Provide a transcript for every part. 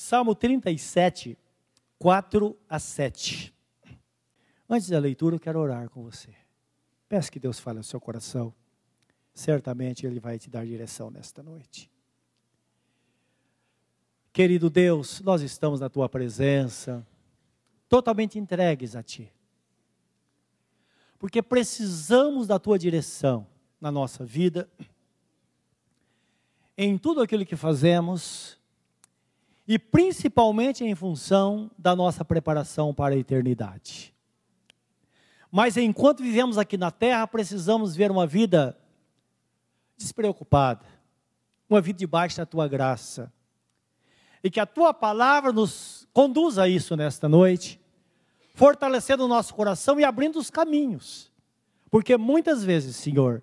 Salmo 37, 4 a 7. Antes da leitura, eu quero orar com você. Peço que Deus fale ao seu coração. Certamente Ele vai te dar direção nesta noite. Querido Deus, nós estamos na tua presença, totalmente entregues a ti. Porque precisamos da tua direção na nossa vida, em tudo aquilo que fazemos e principalmente em função da nossa preparação para a eternidade. Mas enquanto vivemos aqui na terra, precisamos ver uma vida despreocupada, uma vida debaixo da tua graça. E que a tua palavra nos conduza a isso nesta noite, fortalecendo o nosso coração e abrindo os caminhos. Porque muitas vezes, Senhor,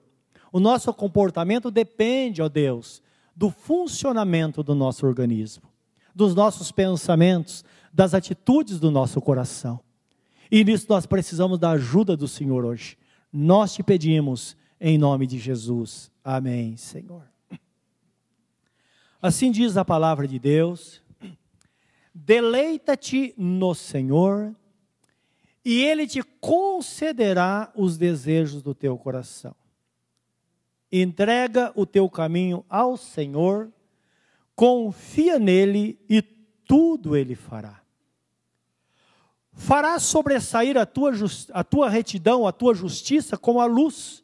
o nosso comportamento depende, ó Deus, do funcionamento do nosso organismo dos nossos pensamentos, das atitudes do nosso coração. E nisso nós precisamos da ajuda do Senhor hoje. Nós te pedimos em nome de Jesus. Amém, Senhor. Assim diz a palavra de Deus: Deleita-te no Senhor, e Ele te concederá os desejos do teu coração. Entrega o teu caminho ao Senhor, confia nele e tudo ele fará. Fará sobressair a tua, a tua retidão, a tua justiça como a luz.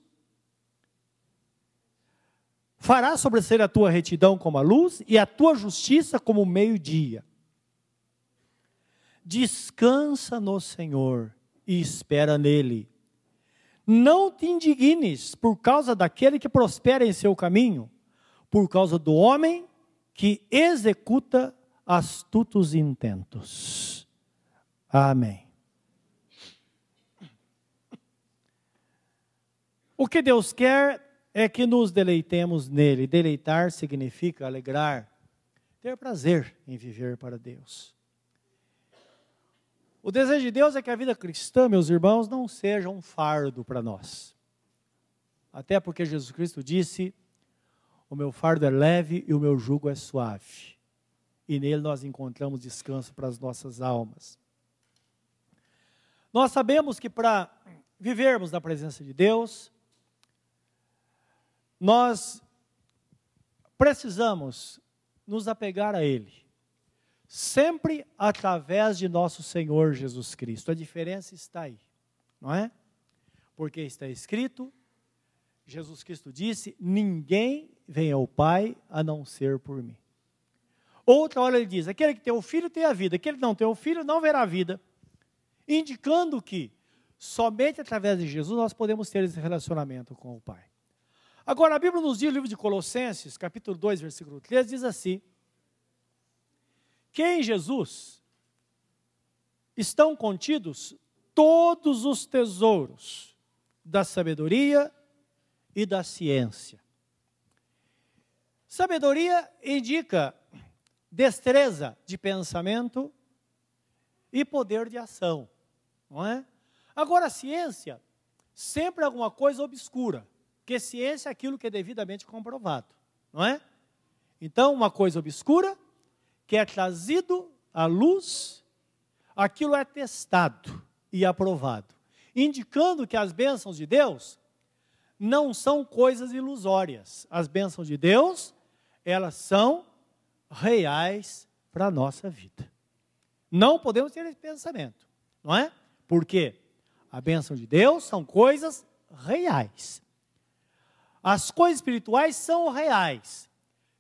Fará sobressair a tua retidão como a luz e a tua justiça como o meio-dia. Descansa no Senhor e espera nele. Não te indignes por causa daquele que prospera em seu caminho, por causa do homem que executa astutos intentos. Amém. O que Deus quer é que nos deleitemos nele. Deleitar significa alegrar, ter prazer em viver para Deus. O desejo de Deus é que a vida cristã, meus irmãos, não seja um fardo para nós. Até porque Jesus Cristo disse: o meu fardo é leve e o meu jugo é suave. E nele nós encontramos descanso para as nossas almas. Nós sabemos que para vivermos na presença de Deus, nós precisamos nos apegar a Ele, sempre através de nosso Senhor Jesus Cristo. A diferença está aí, não é? Porque está escrito, Jesus Cristo disse: Ninguém vem ao Pai a não ser por mim. Outra hora ele diz: aquele que tem o filho tem a vida, aquele que não tem o filho não verá a vida. Indicando que somente através de Jesus nós podemos ter esse relacionamento com o Pai. Agora, a Bíblia nos diz, no livro de Colossenses, capítulo 2, versículo 3, diz assim: que em Jesus estão contidos todos os tesouros da sabedoria e da ciência. Sabedoria indica destreza de pensamento e poder de ação, não é? Agora, a ciência sempre alguma coisa obscura, porque ciência é aquilo que é devidamente comprovado, não é? Então, uma coisa obscura que é trazido à luz, aquilo é testado e aprovado, indicando que as bênçãos de Deus não são coisas ilusórias. As bênçãos de Deus elas são reais para a nossa vida. Não podemos ter esse pensamento, não é? Porque a bênção de Deus são coisas reais. As coisas espirituais são reais.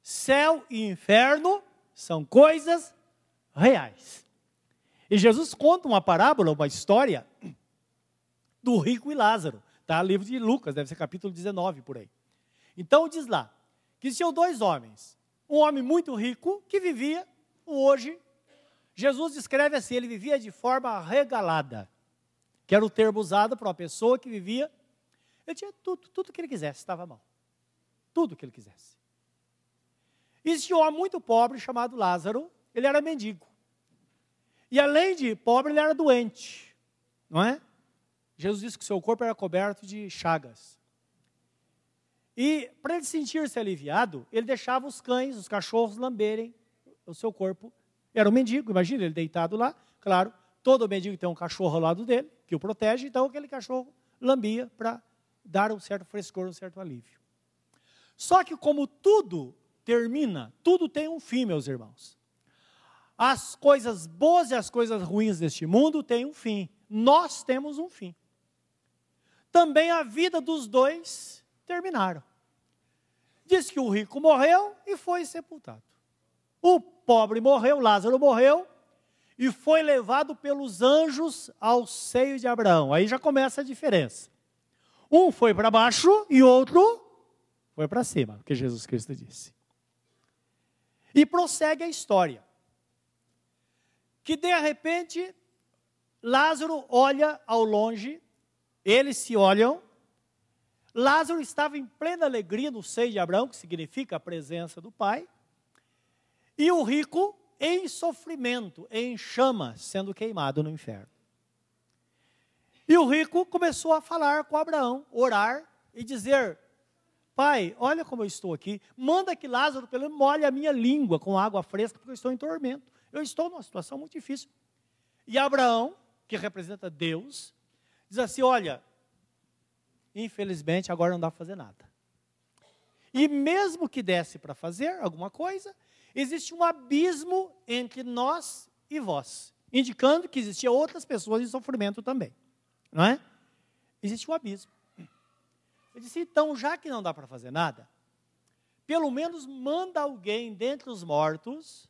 Céu e inferno são coisas reais. E Jesus conta uma parábola, uma história do rico e Lázaro. Está livro de Lucas, deve ser capítulo 19 por aí. Então diz lá: que existiam dois homens. Um homem muito rico que vivia hoje. Jesus descreve assim: ele vivia de forma regalada, que era o termo usado para uma pessoa que vivia. Ele tinha tudo, tudo que ele quisesse, estava mal. Tudo que ele quisesse. Existia um homem muito pobre chamado Lázaro, ele era mendigo. E além de pobre, ele era doente, não é? Jesus disse que seu corpo era coberto de chagas. E para ele sentir-se aliviado, ele deixava os cães, os cachorros lamberem o seu corpo Era um mendigo, imagina ele deitado lá. Claro, todo mendigo tem um cachorro ao lado dele, que o protege, então aquele cachorro lambia para dar um certo frescor, um certo alívio. Só que como tudo termina, tudo tem um fim, meus irmãos. As coisas boas e as coisas ruins deste mundo têm um fim. Nós temos um fim. Também a vida dos dois terminaram. Diz que o rico morreu e foi sepultado. O pobre morreu, Lázaro morreu e foi levado pelos anjos ao seio de Abraão. Aí já começa a diferença. Um foi para baixo e outro foi para cima, que Jesus Cristo disse. E prossegue a história. Que de repente, Lázaro olha ao longe, eles se olham. Lázaro estava em plena alegria no seio de Abraão, que significa a presença do Pai. E o rico em sofrimento, em chamas, sendo queimado no inferno. E o rico começou a falar com Abraão, orar e dizer: Pai, olha como eu estou aqui. Manda que Lázaro, pelo menos, molhe a minha língua com água fresca, porque eu estou em tormento. Eu estou numa situação muito difícil. E Abraão, que representa Deus, diz assim: Olha, infelizmente agora não dá para fazer nada. E mesmo que desse para fazer alguma coisa, existe um abismo entre nós e vós, indicando que existiam outras pessoas em sofrimento também. Não é? Existe um abismo. Eu disse, então, já que não dá para fazer nada, pelo menos manda alguém dentre os mortos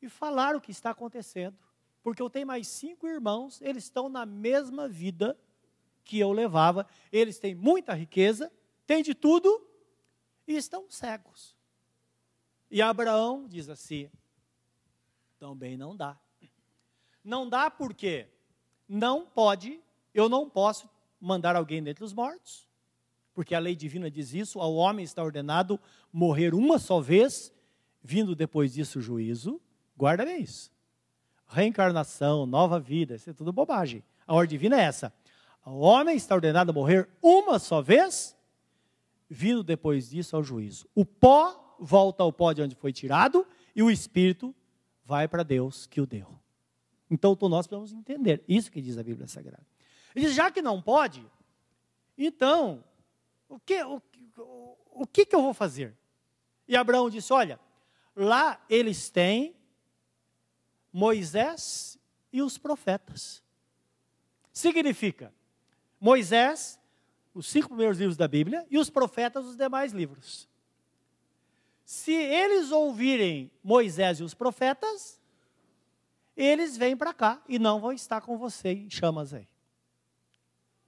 e falar o que está acontecendo. Porque eu tenho mais cinco irmãos, eles estão na mesma vida que eu levava, eles têm muita riqueza, têm de tudo e estão cegos. E Abraão diz assim: também não dá. Não dá porque não pode, eu não posso mandar alguém dentre os mortos, porque a lei divina diz isso, ao homem está ordenado morrer uma só vez, vindo depois disso o juízo. Guarda bem isso. Reencarnação, nova vida, isso é tudo bobagem. A ordem divina é essa. O homem está ordenado a morrer uma só vez, vindo depois disso ao juízo. O pó volta ao pó de onde foi tirado e o espírito vai para Deus que o deu. Então, nós precisamos entender isso que diz a Bíblia Sagrada. Ele diz, já que não pode, então, o que, o, o que, que eu vou fazer? E Abraão disse: Olha, lá eles têm Moisés e os profetas. Significa, Moisés, os cinco primeiros livros da Bíblia, e os profetas, os demais livros. Se eles ouvirem Moisés e os profetas, eles vêm para cá e não vão estar com você em chamas aí.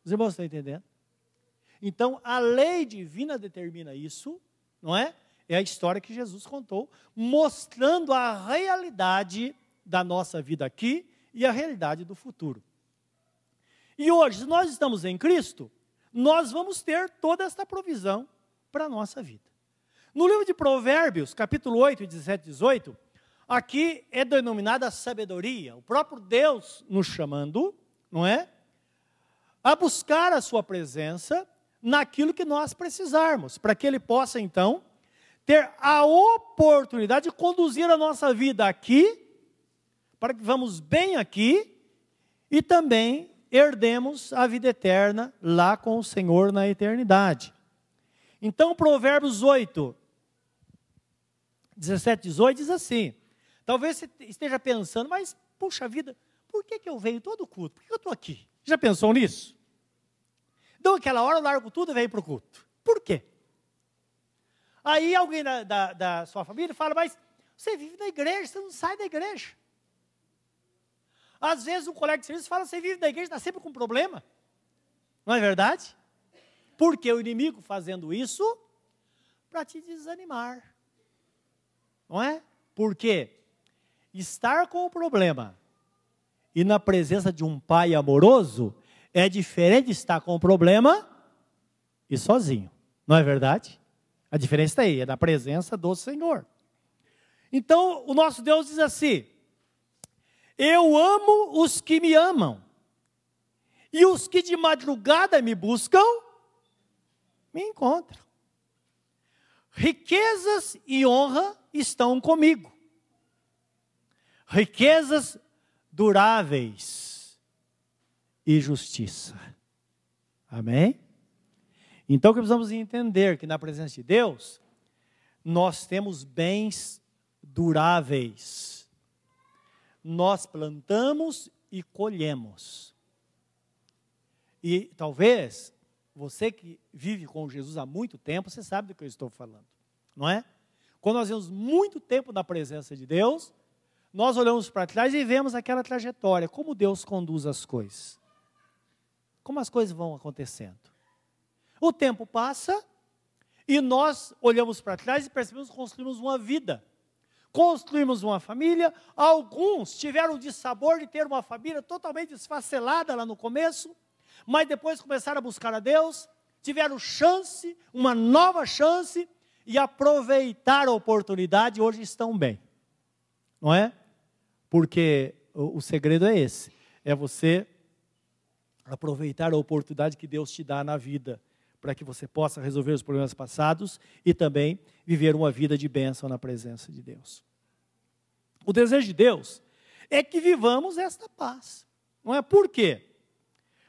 Os irmãos estão entendendo? Então, a lei divina determina isso, não é? É a história que Jesus contou, mostrando a realidade da nossa vida aqui e a realidade do futuro. E hoje, se nós estamos em Cristo, nós vamos ter toda esta provisão para a nossa vida. No livro de Provérbios, capítulo 8, 17 e 18, aqui é denominada sabedoria, o próprio Deus nos chamando, não é? a buscar a sua presença naquilo que nós precisarmos, para que ele possa então ter a oportunidade de conduzir a nossa vida aqui, para que vamos bem aqui e também herdemos a vida eterna lá com o Senhor na eternidade. Então, Provérbios 8, 17, 18 diz assim: talvez você esteja pensando, mas puxa vida, por que, que eu venho todo culto? Por que eu estou aqui? Já pensou nisso? Então, aquela hora eu largo tudo e venho para o culto. Por quê? Aí alguém da, da, da, sua família fala, mas você vive na igreja, você não sai da igreja. Às vezes um colega de serviço fala, você vive na igreja, está sempre com problema. Não é verdade? Porque o inimigo fazendo isso para te desanimar. Não é? Porque estar com o problema e na presença de um pai amoroso é diferente de estar com o problema e sozinho. Não é verdade? A diferença está aí, é da presença do Senhor. Então, o nosso Deus diz assim: Eu amo os que me amam, e os que de madrugada me buscam, me encontram. Riquezas e honra estão comigo, riquezas duráveis e justiça. Amém? Então, que precisamos entender que na presença de Deus, nós temos bens duráveis. Nós plantamos e colhemos. E talvez você que vive com Jesus há muito tempo, você sabe do que eu estou falando, não é? Quando nós vemos muito tempo na presença de Deus, nós olhamos para trás e vemos aquela trajetória, como Deus conduz as coisas. Como as coisas vão acontecendo. O tempo passa e nós olhamos para trás e percebemos que construímos uma vida. Construímos uma família. Alguns tiveram o dissabor de ter uma família totalmente desfacelada lá no começo, mas depois começaram a buscar a Deus, tiveram chance, uma nova chance, e aproveitaram a oportunidade e hoje estão bem. Não é? Porque o, o segredo é esse: é você aproveitar a oportunidade que Deus te dá na vida, para que você possa resolver os problemas passados e também viver uma vida de bênção na presença de Deus. O desejo de Deus é que vivamos esta paz. Não é? Por quê?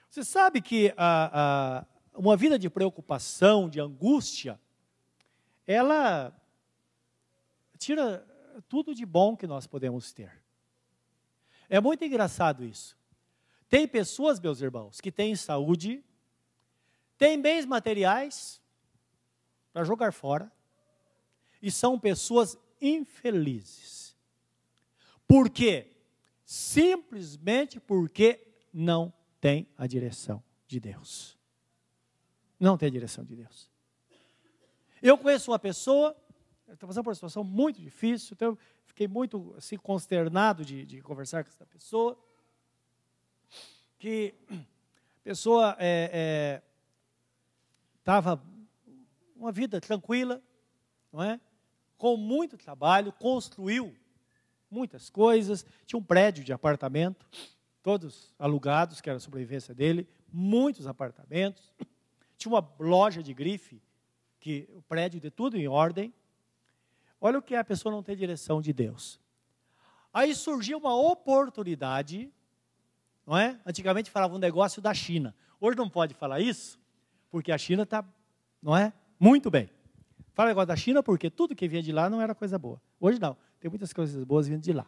Você sabe que a, a, uma vida de preocupação, de angústia, ela tira tudo de bom que nós podemos ter. É muito engraçado isso. Tem pessoas, meus irmãos, que têm saúde, têm bens materiais para jogar fora, e são pessoas infelizes. Por quê? Simplesmente porque não tem a direção de Deus. Não tem a direção de Deus. Eu conheço uma pessoa, estou passando por uma situação muito difícil, então fiquei muito assim, consternado de, de conversar com essa pessoa. Que a pessoa estava é, é, uma vida tranquila, não é? com muito trabalho, construiu muitas coisas, tinha um prédio de apartamento, todos alugados, que era a sobrevivência dele, muitos apartamentos, tinha uma loja de grife, que o prédio de tudo em ordem. Olha o que é a pessoa não ter direção de Deus. Aí surgiu uma oportunidade, não é? Antigamente falava um negócio da China. Hoje não pode falar isso, porque a China está, não é? Muito bem. Fala negócio da China porque tudo que vinha de lá não era coisa boa. Hoje não. Tem muitas coisas boas vindo de lá.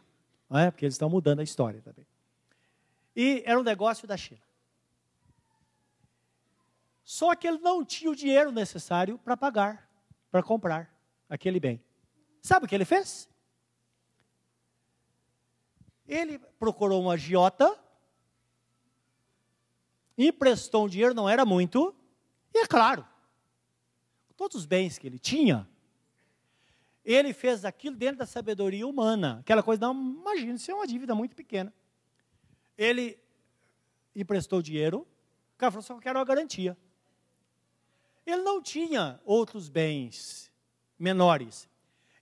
Não é? Porque eles estão mudando a história também. E era um negócio da China. Só que ele não tinha o dinheiro necessário para pagar, para comprar aquele bem. Sabe o que ele fez? Ele procurou um agiota, emprestou um dinheiro, não era muito, e é claro, todos os bens que ele tinha, ele fez aquilo dentro da sabedoria humana. Aquela coisa, não, imagina, isso é uma dívida muito pequena. Ele emprestou dinheiro, o cara falou, só quero uma garantia. Ele não tinha outros bens menores.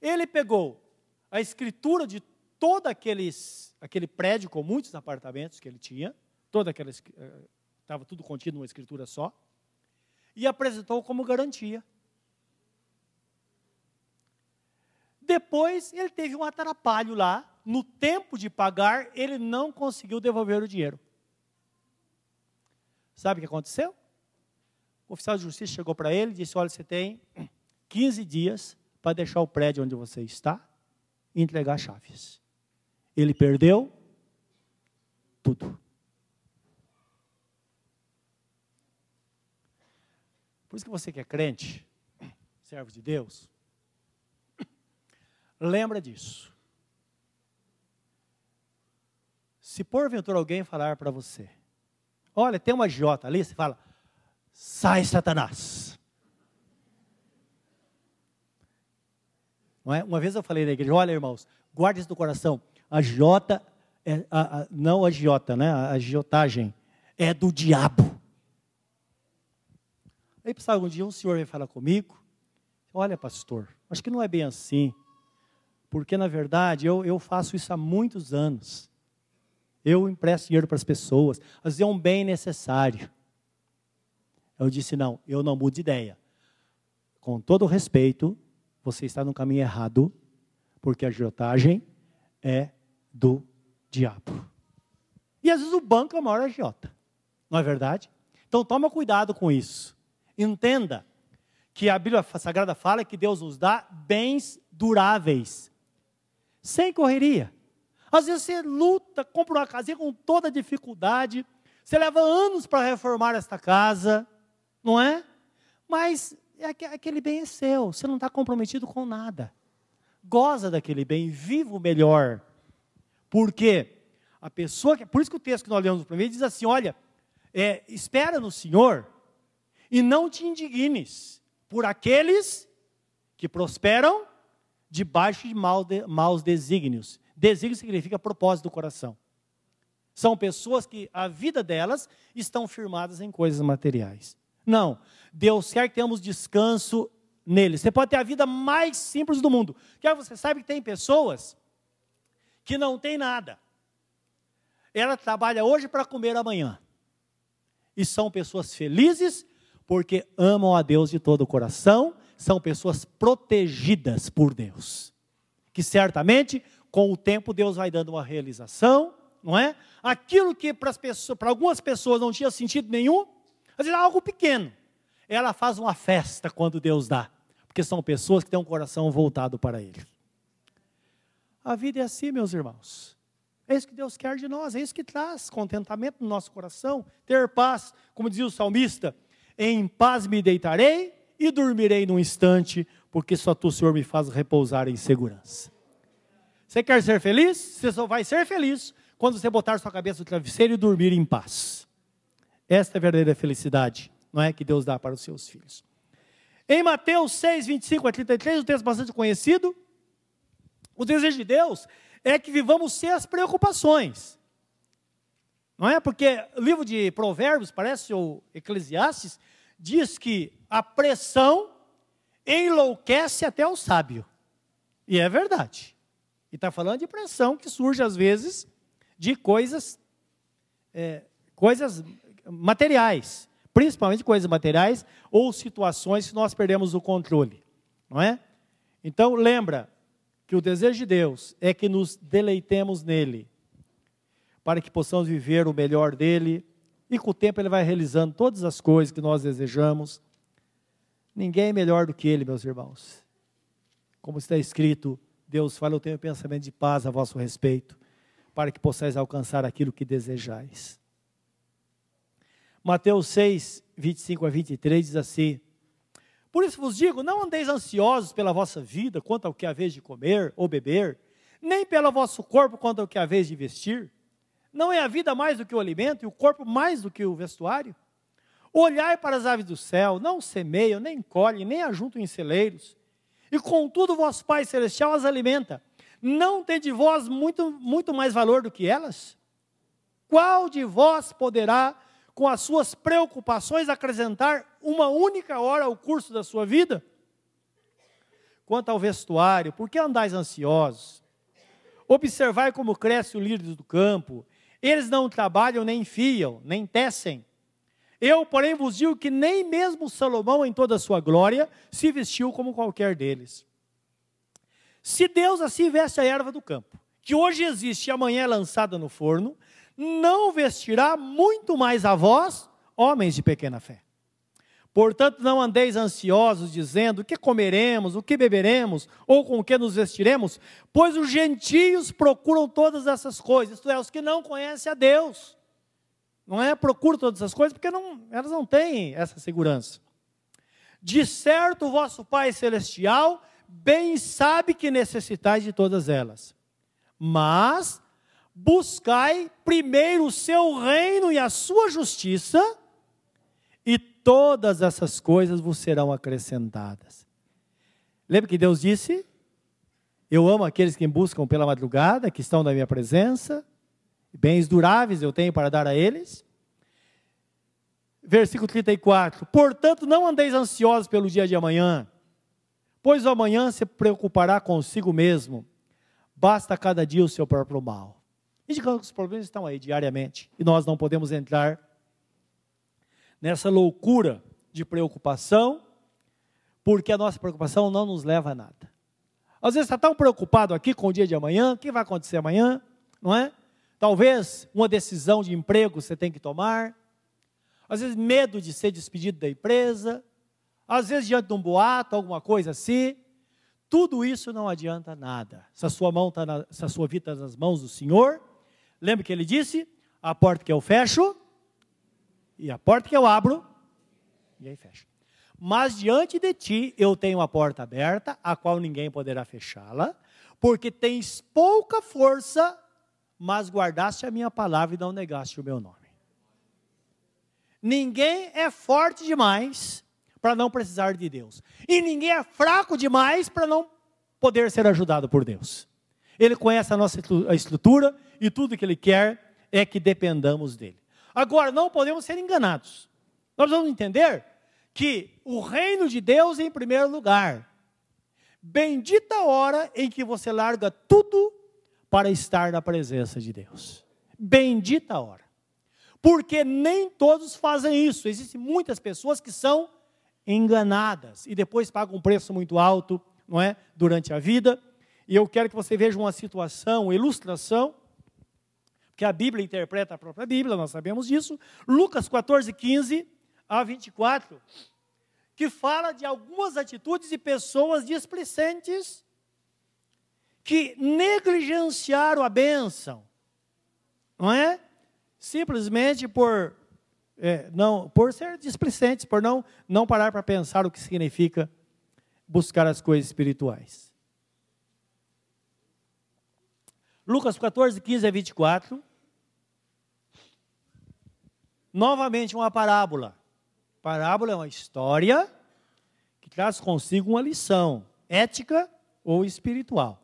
Ele pegou a escritura de todo aqueles, aquele prédio com muitos apartamentos que ele tinha, toda aquela estava eh, tudo contido numa escritura só, e apresentou como garantia. Depois ele teve um atrapalho lá, no tempo de pagar, ele não conseguiu devolver o dinheiro. Sabe o que aconteceu? O oficial de justiça chegou para ele e disse: Olha, você tem 15 dias para deixar o prédio onde você está e entregar chaves. Ele perdeu tudo. Por isso que você que é crente, servo de Deus, lembra disso. Se porventura alguém falar para você, olha, tem uma J ali, você fala, sai Satanás. Não é? Uma vez eu falei na igreja, olha irmãos, guarde isso no coração, a J, é, a, a, não a J, né? a agiotagem, é do diabo. Aí, passar algum dia, um senhor vem falar comigo, olha pastor, acho que não é bem assim, porque na verdade eu, eu faço isso há muitos anos. Eu empresto dinheiro para as pessoas, às vezes é um bem necessário. Eu disse: não, eu não mudo de ideia. Com todo respeito, você está no caminho errado, porque a agiotagem é do diabo. E às vezes o banco é o maior agiota. Não é verdade? Então toma cuidado com isso. Entenda que a Bíblia Sagrada fala que Deus nos dá bens duráveis, sem correria. Às vezes você luta, compra uma casinha com toda dificuldade, você leva anos para reformar esta casa, não é? Mas é aquele bem é seu, você não está comprometido com nada. Goza daquele bem, viva o melhor. Porque a pessoa. Por isso que o texto que nós lemos primeiro diz assim: olha, é, espera no Senhor e não te indignes por aqueles que prosperam debaixo de maus desígnios. Desígnio significa propósito do coração. São pessoas que a vida delas estão firmadas em coisas materiais. Não. Deus quer que tenhamos descanso nele. Você pode ter a vida mais simples do mundo. Quer você sabe que tem pessoas que não têm nada. Ela trabalha hoje para comer amanhã. E são pessoas felizes porque amam a Deus de todo o coração, são pessoas protegidas por Deus. Que certamente, com o tempo, Deus vai dando uma realização, não é? Aquilo que para, pessoas, para algumas pessoas não tinha sentido nenhum, às vezes é algo pequeno. Ela faz uma festa quando Deus dá, porque são pessoas que têm um coração voltado para Ele. A vida é assim, meus irmãos. É isso que Deus quer de nós, é isso que traz contentamento no nosso coração, ter paz, como dizia o salmista: em paz me deitarei e dormirei num instante, porque só tu, Senhor, me faz repousar em segurança. Você quer ser feliz? Você só vai ser feliz quando você botar sua cabeça no travesseiro e dormir em paz. Esta é a verdadeira felicidade, não é? Que Deus dá para os seus filhos. Em Mateus 6, 25 a 33, um texto bastante conhecido, o desejo de Deus é que vivamos sem as preocupações. Não é? Porque o livro de Provérbios, parece, ou Eclesiastes, diz que a pressão enlouquece até o sábio. E é verdade. E está falando de pressão que surge às vezes de coisas, é, coisas materiais, principalmente coisas materiais ou situações que nós perdemos o controle, não é? Então lembra que o desejo de Deus é que nos deleitemos nele, para que possamos viver o melhor dele, e com o tempo ele vai realizando todas as coisas que nós desejamos. Ninguém é melhor do que ele, meus irmãos. Como está escrito, Deus fala, eu tenho pensamento de paz a vosso respeito para que possais alcançar aquilo que desejais. Mateus 6, 25 a 23 diz assim: Por isso vos digo, não andeis ansiosos pela vossa vida, quanto ao que vez de comer ou beber, nem pelo vosso corpo, quanto ao que vez de vestir. Não é a vida mais do que o alimento e o corpo mais do que o vestuário? Olhai para as aves do céu, não semeiam, nem colhem, nem ajuntam em celeiros, e contudo vosso Pai Celestial as alimenta não tem de vós muito, muito mais valor do que elas? Qual de vós poderá, com as suas preocupações, acrescentar uma única hora ao curso da sua vida? Quanto ao vestuário, por que andais ansiosos? Observai como cresce o lírio do campo. Eles não trabalham, nem fiam, nem tecem. Eu, porém, vos digo que nem mesmo Salomão, em toda a sua glória, se vestiu como qualquer deles. Se Deus assim veste a erva do campo, que hoje existe e amanhã é lançada no forno, não vestirá muito mais a vós, homens de pequena fé. Portanto, não andeis ansiosos, dizendo o que comeremos, o que beberemos, ou com o que nos vestiremos, pois os gentios procuram todas essas coisas, isto é, os que não conhecem a Deus. Não é procuram todas essas coisas porque não, elas não têm essa segurança. De certo, o vosso Pai Celestial bem sabe que necessitais de todas elas. Mas buscai primeiro o seu reino e a sua justiça, todas essas coisas vos serão acrescentadas. Lembra que Deus disse: Eu amo aqueles que me buscam pela madrugada, que estão na minha presença, bens duráveis eu tenho para dar a eles. Versículo 34: Portanto, não andeis ansiosos pelo dia de amanhã, pois o amanhã se preocupará consigo mesmo. Basta cada dia o seu próprio mal. Indicando que os problemas estão aí diariamente e nós não podemos entrar nessa loucura de preocupação, porque a nossa preocupação não nos leva a nada. Às vezes está tão preocupado aqui com o dia de amanhã, o que vai acontecer amanhã? não é? Talvez uma decisão de emprego você tem que tomar, às vezes medo de ser despedido da empresa, às vezes diante de um boato, alguma coisa assim. Tudo isso não adianta nada. Se a sua mão está se a sua vida está nas mãos do Senhor, lembre que ele disse: a porta que eu fecho e a porta que eu abro, e aí fecha. Mas diante de ti eu tenho a porta aberta, a qual ninguém poderá fechá-la, porque tens pouca força, mas guardaste a minha palavra e não negaste o meu nome. Ninguém é forte demais para não precisar de Deus. E ninguém é fraco demais para não poder ser ajudado por Deus. Ele conhece a nossa estrutura e tudo que ele quer é que dependamos dele. Agora, não podemos ser enganados. Nós vamos entender que o reino de Deus é em primeiro lugar. Bendita a hora em que você larga tudo para estar na presença de Deus. Bendita a hora. Porque nem todos fazem isso. Existem muitas pessoas que são enganadas e depois pagam um preço muito alto, não é, durante a vida. E eu quero que você veja uma situação, uma ilustração, que a Bíblia interpreta a própria Bíblia, nós sabemos disso. Lucas 14, 15 a 24, que fala de algumas atitudes de pessoas displicentes que negligenciaram a bênção, não é? Simplesmente por é, não, por ser displicentes, por não, não parar para pensar o que significa buscar as coisas espirituais. Lucas 14, 15 a 24. Novamente uma parábola. Parábola é uma história que traz consigo uma lição ética ou espiritual.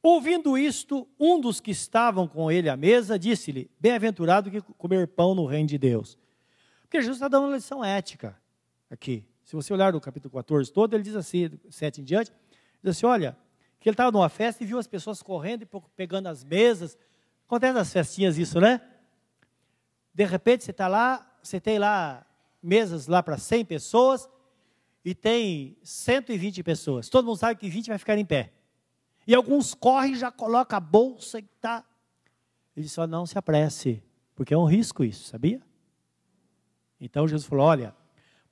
Ouvindo isto, um dos que estavam com ele à mesa disse-lhe: Bem-aventurado que comer pão no reino de Deus. Porque Jesus está dando uma lição ética aqui. Se você olhar no capítulo 14 todo, ele diz assim, 7 em diante, diz assim, olha, que ele estava numa festa e viu as pessoas correndo e pegando as mesas. Acontece nas festinhas isso, né? De repente você está lá, você tem lá mesas lá para 100 pessoas e tem 120 pessoas. Todo mundo sabe que 20 vai ficar em pé. E alguns correm, já colocam a bolsa e tá. Ele disse: não se apresse, porque é um risco isso, sabia? Então Jesus falou: olha,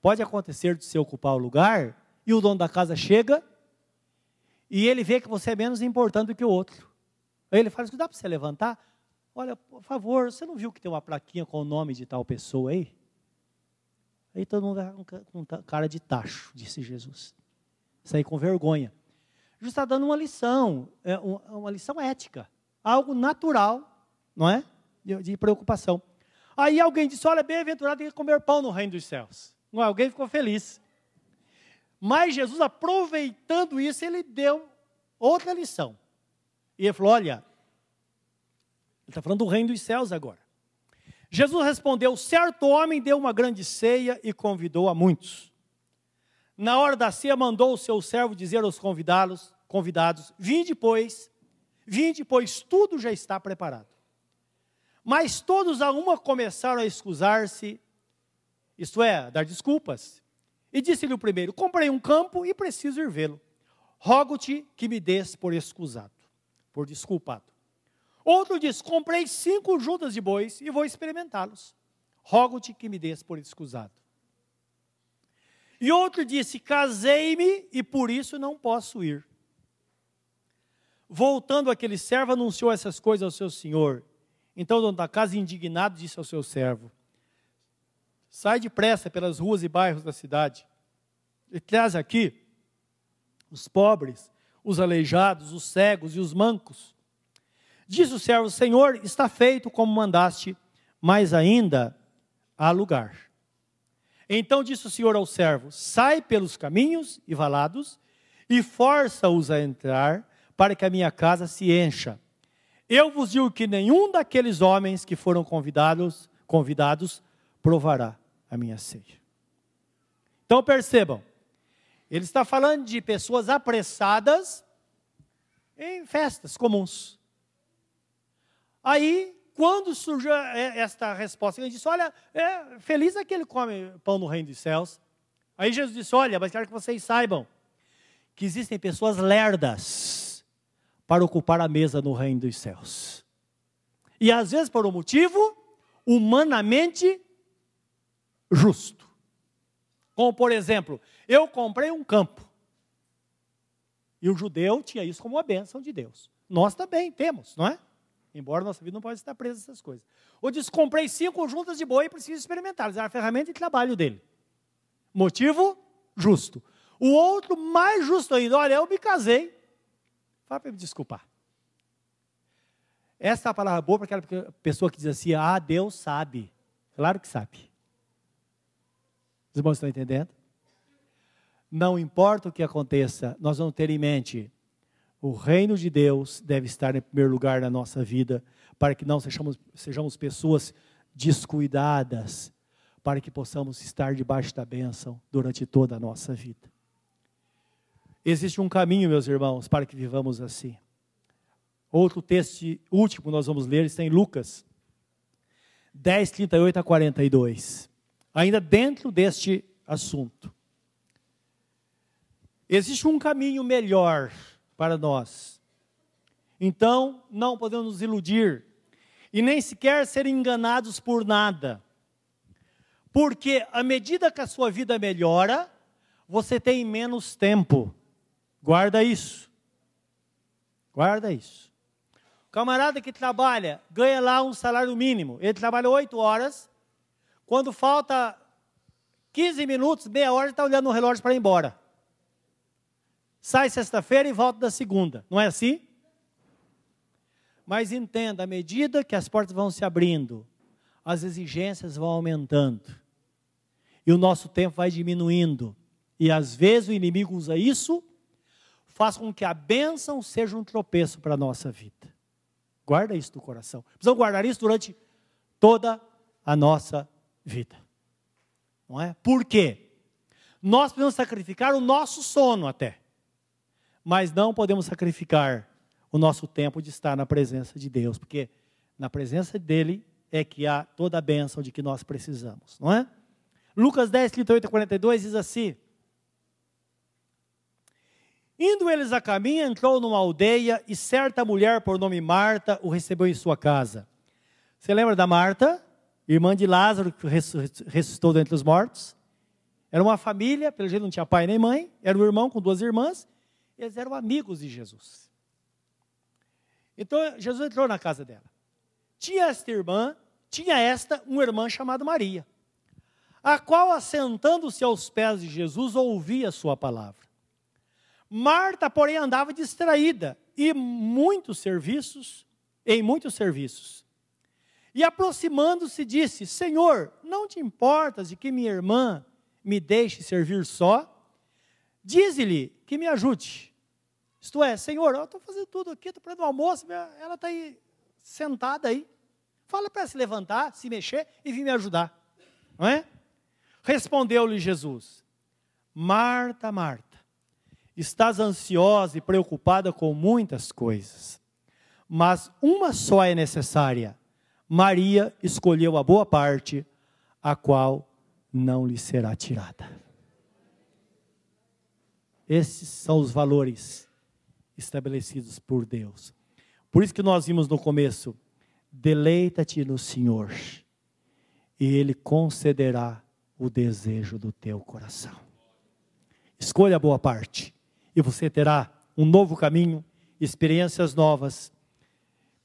pode acontecer de você ocupar o lugar e o dono da casa chega e ele vê que você é menos importante do que o outro. Aí ele fala: dá para você levantar? Olha, por favor, você não viu que tem uma plaquinha com o nome de tal pessoa aí? Aí todo mundo vai com cara de tacho, disse Jesus. Sair com vergonha. Jesus está dando uma lição, é, uma lição ética, algo natural, não é? De preocupação. Aí alguém disse: Olha, bem-aventurado tem que comer pão no reino dos céus. Alguém ficou feliz. Mas Jesus, aproveitando isso, ele deu outra lição. E ele falou: Olha, ele está falando do reino dos céus agora. Jesus respondeu: Certo homem deu uma grande ceia e convidou a muitos. Na hora da ceia, mandou o seu servo dizer aos convidados: convidados: Vinde, pois, vinde, pois tudo já está preparado. Mas todos a uma começaram a excusar-se, isto é, dar desculpas. E disse-lhe o primeiro: Comprei um campo e preciso ir vê-lo. Rogo-te que me des por excusado, por desculpado. Outro diz: Comprei cinco juntas de bois e vou experimentá-los. Rogo-te que me des por excusado. E outro disse: Casei-me e por isso não posso ir. Voltando aquele servo, anunciou essas coisas ao seu senhor. Então o dono da casa, indignado, disse ao seu servo: Sai depressa pelas ruas e bairros da cidade e traz aqui os pobres, os aleijados, os cegos e os mancos. Diz o servo: Senhor, está feito como mandaste, mas ainda há lugar. Então disse o Senhor ao servo: Sai pelos caminhos e valados e força-os a entrar, para que a minha casa se encha. Eu vos digo que nenhum daqueles homens que foram convidados, convidados provará minha ceia. Então percebam, ele está falando de pessoas apressadas em festas comuns. Aí quando surgiu esta resposta, ele disse: Olha, é feliz aquele que come pão no reino dos céus. Aí Jesus disse: Olha, mas quero que vocês saibam que existem pessoas lerdas para ocupar a mesa no reino dos céus. E às vezes por um motivo humanamente justo. Como, por exemplo, eu comprei um campo. E o judeu tinha isso como uma bênção de Deus. Nós também temos, não é? Embora nossa vida não pode estar presa a essas coisas. Ou disse, comprei cinco juntas de boi e preciso experimentar. Era a ferramenta de trabalho dele. Motivo justo. O outro, mais justo ainda, olha, eu me casei. Fala para me desculpar. Essa é a palavra boa para aquela pessoa que diz assim: ah, Deus sabe. Claro que sabe. Os irmãos estão entendendo? Não importa o que aconteça, nós vamos ter em mente: o reino de Deus deve estar em primeiro lugar na nossa vida, para que não sejamos, sejamos pessoas descuidadas, para que possamos estar debaixo da bênção durante toda a nossa vida. Existe um caminho, meus irmãos, para que vivamos assim. Outro texto último nós vamos ler está em Lucas 10, 38 a 42. Ainda dentro deste assunto. Existe um caminho melhor para nós. Então, não podemos nos iludir e nem sequer ser enganados por nada. Porque à medida que a sua vida melhora, você tem menos tempo Guarda isso. Guarda isso. Camarada que trabalha, ganha lá um salário mínimo. Ele trabalha oito horas. Quando falta 15 minutos, meia hora, está olhando no relógio para ir embora. Sai sexta-feira e volta da segunda. Não é assim? Mas entenda, à medida que as portas vão se abrindo, as exigências vão aumentando. E o nosso tempo vai diminuindo. E às vezes o inimigo usa isso faz com que a bênção seja um tropeço para a nossa vida. Guarda isso no coração. Precisamos guardar isso durante toda a nossa vida. Não é? Por quê? Nós podemos sacrificar o nosso sono até, mas não podemos sacrificar o nosso tempo de estar na presença de Deus, porque na presença dele é que há toda a bênção de que nós precisamos, não é? Lucas 10, 38 a 42 diz assim: Indo eles a caminho, entrou numa aldeia e certa mulher por nome Marta o recebeu em sua casa. Você lembra da Marta, irmã de Lázaro, que ressuscitou dentre os mortos? Era uma família, pelo jeito não tinha pai nem mãe, era um irmão com duas irmãs, eles eram amigos de Jesus. Então Jesus entrou na casa dela. Tinha esta irmã, tinha esta uma irmã chamada Maria, a qual, assentando-se aos pés de Jesus, ouvia a sua palavra. Marta, porém, andava distraída e muitos serviços, em muitos serviços. E aproximando-se, disse: Senhor, não te importas de que minha irmã me deixe servir só? Dize-lhe que me ajude. Isto é, Senhor, eu estou fazendo tudo aqui, estou fazendo o almoço, ela está aí sentada aí. Fala para se levantar, se mexer e vir me ajudar. Não é? Respondeu-lhe Jesus: Marta, Marta Estás ansiosa e preocupada com muitas coisas, mas uma só é necessária. Maria escolheu a boa parte, a qual não lhe será tirada. Esses são os valores estabelecidos por Deus. Por isso que nós vimos no começo: deleita-te no Senhor, e Ele concederá o desejo do teu coração. Escolha a boa parte e você terá um novo caminho, experiências novas,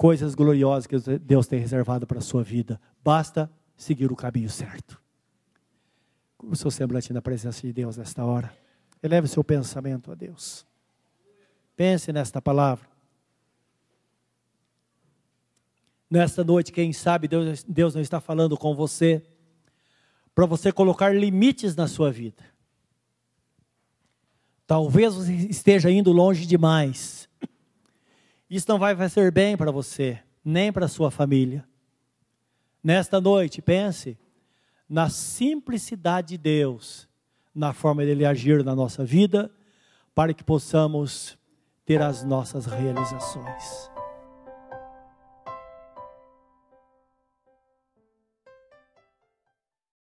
coisas gloriosas que Deus tem reservado para a sua vida. Basta seguir o caminho certo. O seu semblante na presença de Deus nesta hora. Eleve seu pensamento a Deus. Pense nesta palavra. Nesta noite, quem sabe Deus, Deus não está falando com você para você colocar limites na sua vida. Talvez você esteja indo longe demais. Isso não vai fazer bem para você, nem para sua família. Nesta noite, pense na simplicidade de Deus, na forma dele agir na nossa vida, para que possamos ter as nossas realizações.